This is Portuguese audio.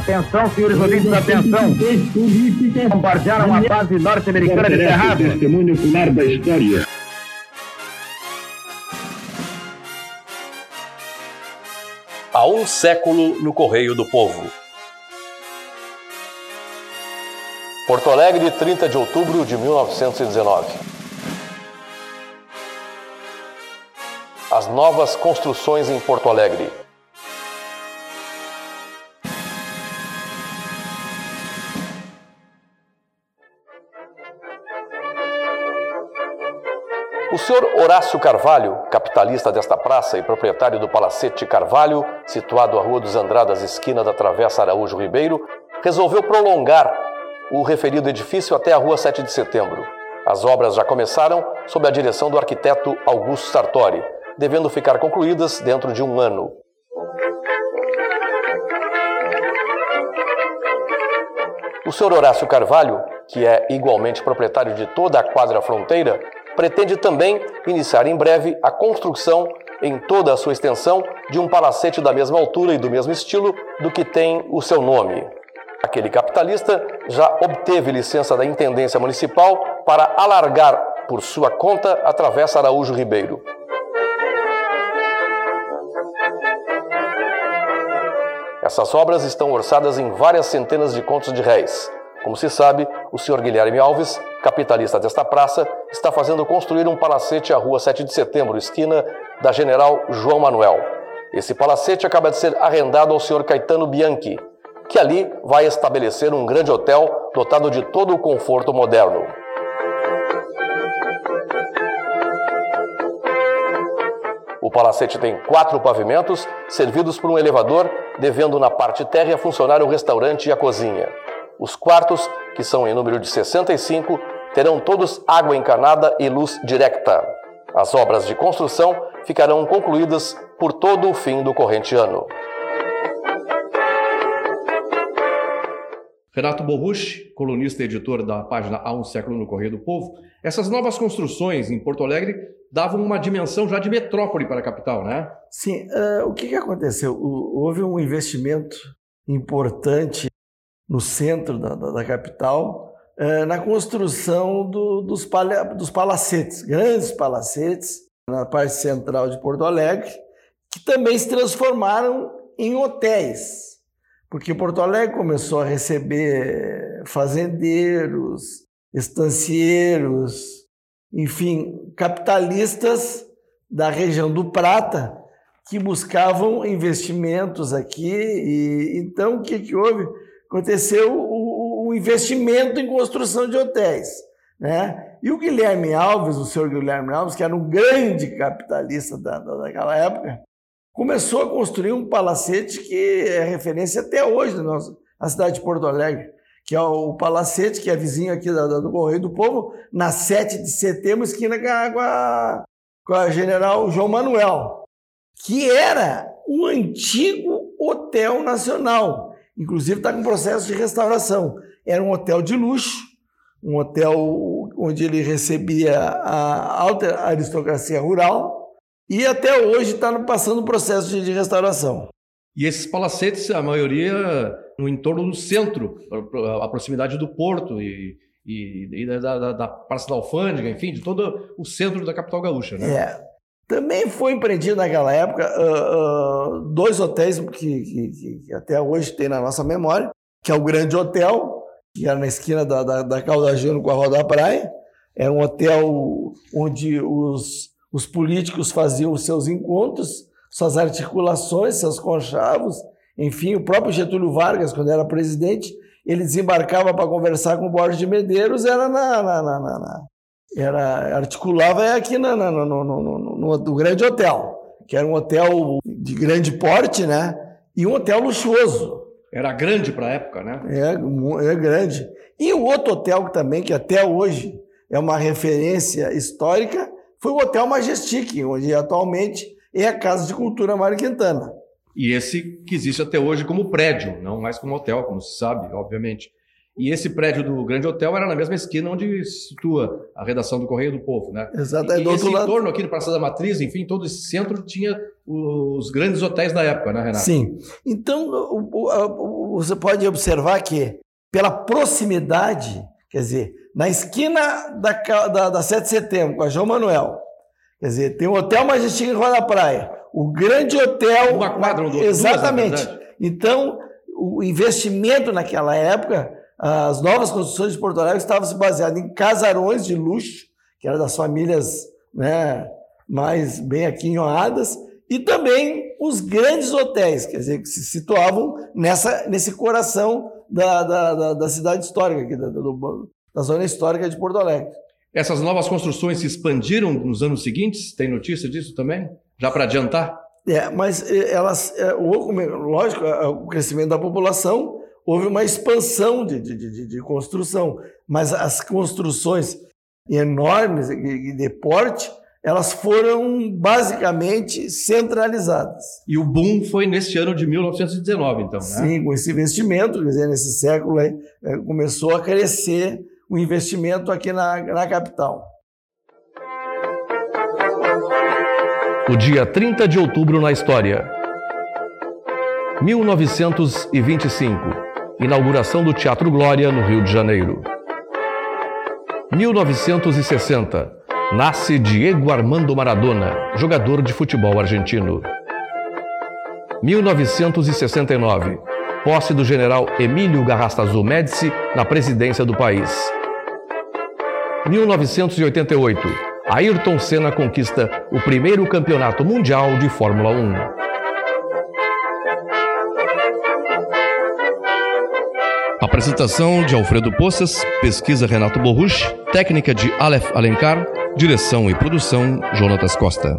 Atenção, senhores ouvintes, atenção. Bombardearam a base norte-americana de Cerrado. Testemunho ocular da história. Há um século no Correio do Povo. Porto Alegre, 30 de outubro de 1919. As novas construções em Porto Alegre. O senhor Horácio Carvalho, capitalista desta praça e proprietário do Palacete Carvalho, situado à Rua dos Andradas, esquina da Travessa Araújo Ribeiro, resolveu prolongar o referido edifício até a Rua 7 de Setembro. As obras já começaram sob a direção do arquiteto Augusto Sartori, devendo ficar concluídas dentro de um ano. O senhor Horácio Carvalho, que é igualmente proprietário de toda a quadra fronteira, pretende também iniciar em breve a construção, em toda a sua extensão, de um palacete da mesma altura e do mesmo estilo do que tem o seu nome. Aquele capitalista já obteve licença da Intendência Municipal para alargar por sua conta a Travessa Araújo Ribeiro. Essas obras estão orçadas em várias centenas de contos de réis. Como se sabe, o senhor Guilherme Alves, capitalista desta praça, está fazendo construir um palacete à rua 7 de setembro, esquina da General João Manuel. Esse palacete acaba de ser arrendado ao senhor Caetano Bianchi, que ali vai estabelecer um grande hotel dotado de todo o conforto moderno. O palacete tem quatro pavimentos, servidos por um elevador, devendo na parte térrea funcionar o restaurante e a cozinha. Os quartos, que são em número de 65, terão todos água encanada e luz direta. As obras de construção ficarão concluídas por todo o fim do corrente ano. Renato Borruch, colunista e editor da página Há um Século no Correio do Povo, essas novas construções em Porto Alegre davam uma dimensão já de metrópole para a capital, né? Sim. Uh, o que, que aconteceu? O, houve um investimento importante no centro da, da, da capital, é, na construção do, dos, pala, dos palacetes, grandes palacetes, na parte central de Porto Alegre, que também se transformaram em hotéis, porque Porto Alegre começou a receber fazendeiros, estancieiros, enfim, capitalistas da região do Prata que buscavam investimentos aqui. E então o que, que houve? Aconteceu o, o investimento em construção de hotéis. Né? E o Guilherme Alves, o senhor Guilherme Alves, que era um grande capitalista da, da, daquela época, começou a construir um palacete que é referência até hoje na, nossa, na cidade de Porto Alegre, que é o Palacete, que é vizinho aqui da, do Correio do Povo, na 7 de setembro, esquina com a, com a General João Manuel, que era o antigo Hotel Nacional. Inclusive está com processo de restauração. Era um hotel de luxo, um hotel onde ele recebia a alta aristocracia rural e até hoje está passando processo de, de restauração. E esses palacetes, a maioria no entorno do centro, a proximidade do porto e, e, e da, da, da, Praça da Alfândega, enfim, de todo o centro da capital gaúcha, né? É. Também foi empreendido naquela época uh, uh, dois hotéis que, que, que, até hoje tem na nossa memória, que é o Grande Hotel, que era na esquina da, da, da Caldagino com a Rua da Praia. Era um hotel onde os, os políticos faziam os seus encontros, suas articulações, seus conchavos. Enfim, o próprio Getúlio Vargas, quando era presidente, ele desembarcava para conversar com o Borges de Medeiros, era na, na, na, na era, articulava aqui no, no, no, no, no grande hotel, que era um hotel de grande porte, né? E um hotel luxuoso. Era grande para a época, né? É, é grande. E o outro hotel também, que até hoje é uma referência histórica, foi o Hotel Majestic, onde atualmente é a Casa de Cultura Mário Quintana. E esse que existe até hoje como prédio, não mais como hotel, como se sabe, obviamente. E esse prédio do Grande Hotel era na mesma esquina onde se situa a redação do Correio do Povo, né? Exato, E, é e do esse outro lado. entorno aqui do Praça da Matriz, enfim, todo esse centro tinha os grandes hotéis da época, né, Renato? Sim. Então, você pode observar que, pela proximidade, quer dizer, na esquina da, da, da 7 de setembro, com a João Manuel, quer dizer, tem o Hotel Majestic em Rua da Praia, o grande hotel. Uma quadra um do outro, Exatamente. duas, então, o investimento naquela época, as novas construções de Porto Alegre estavam se baseadas em casarões de luxo, que eram das famílias né, mais bem aquinhoadas, e também os grandes hotéis, quer dizer, que se situavam nessa, nesse coração da, da, da, da cidade histórica, aqui, da, do- da zona histórica de Porto Alegre. Essas novas construções se expandiram nos anos seguintes? Tem notícia disso também? Já para adiantar? É, mas eh, elas, eh, o- lógico, eh, o crescimento da população, houve uma expansão de, de, de, de construção, mas as construções enormes e de porte, elas foram basicamente centralizadas. E o boom foi neste ano de 1919, então, né? Sim, com esse investimento, quer dizer, nesse século aí, eh, começou a crescer o investimento aqui na, na capital. O dia 30 de outubro na história. 1925. Inauguração do Teatro Glória, no Rio de Janeiro. 1960. Nasce Diego Armando Maradona, jogador de futebol argentino. 1969. Posse do general Emílio Garrastazu Médici na presidência do país. 1988. Ayrton Senna conquista o primeiro campeonato mundial de Fórmula 1. Apresentação de Alfredo Poças, pesquisa Renato Borruch, técnica de Aleph Alencar, direção e produção Jonatas Costa.